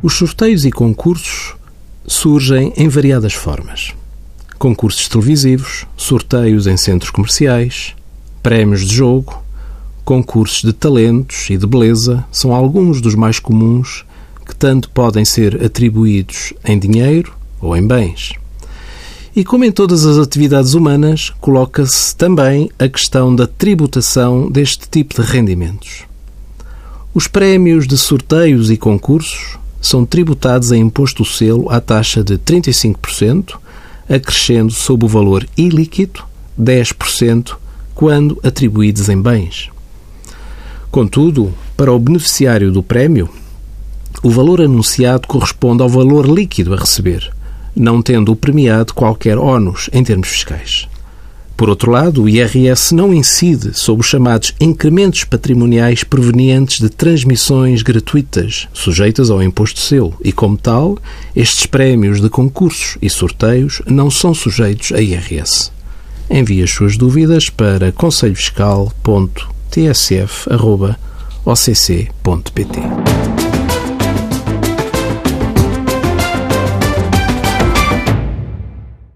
Os sorteios e concursos surgem em variadas formas. Concursos televisivos, sorteios em centros comerciais, prémios de jogo, concursos de talentos e de beleza são alguns dos mais comuns que tanto podem ser atribuídos em dinheiro ou em bens. E como em todas as atividades humanas, coloca-se também a questão da tributação deste tipo de rendimentos. Os prémios de sorteios e concursos são tributados em imposto selo à taxa de 35%, acrescendo sob o valor ilíquido 10% quando atribuídos em bens. Contudo, para o beneficiário do prémio, o valor anunciado corresponde ao valor líquido a receber, não tendo o premiado qualquer ónus em termos fiscais. Por outro lado, o IRS não incide sobre os chamados incrementos patrimoniais provenientes de transmissões gratuitas, sujeitas ao imposto selo, e, como tal, estes prémios de concursos e sorteios não são sujeitos a IRS. Envie as suas dúvidas para conselhofiscal.tsf.occ.pt.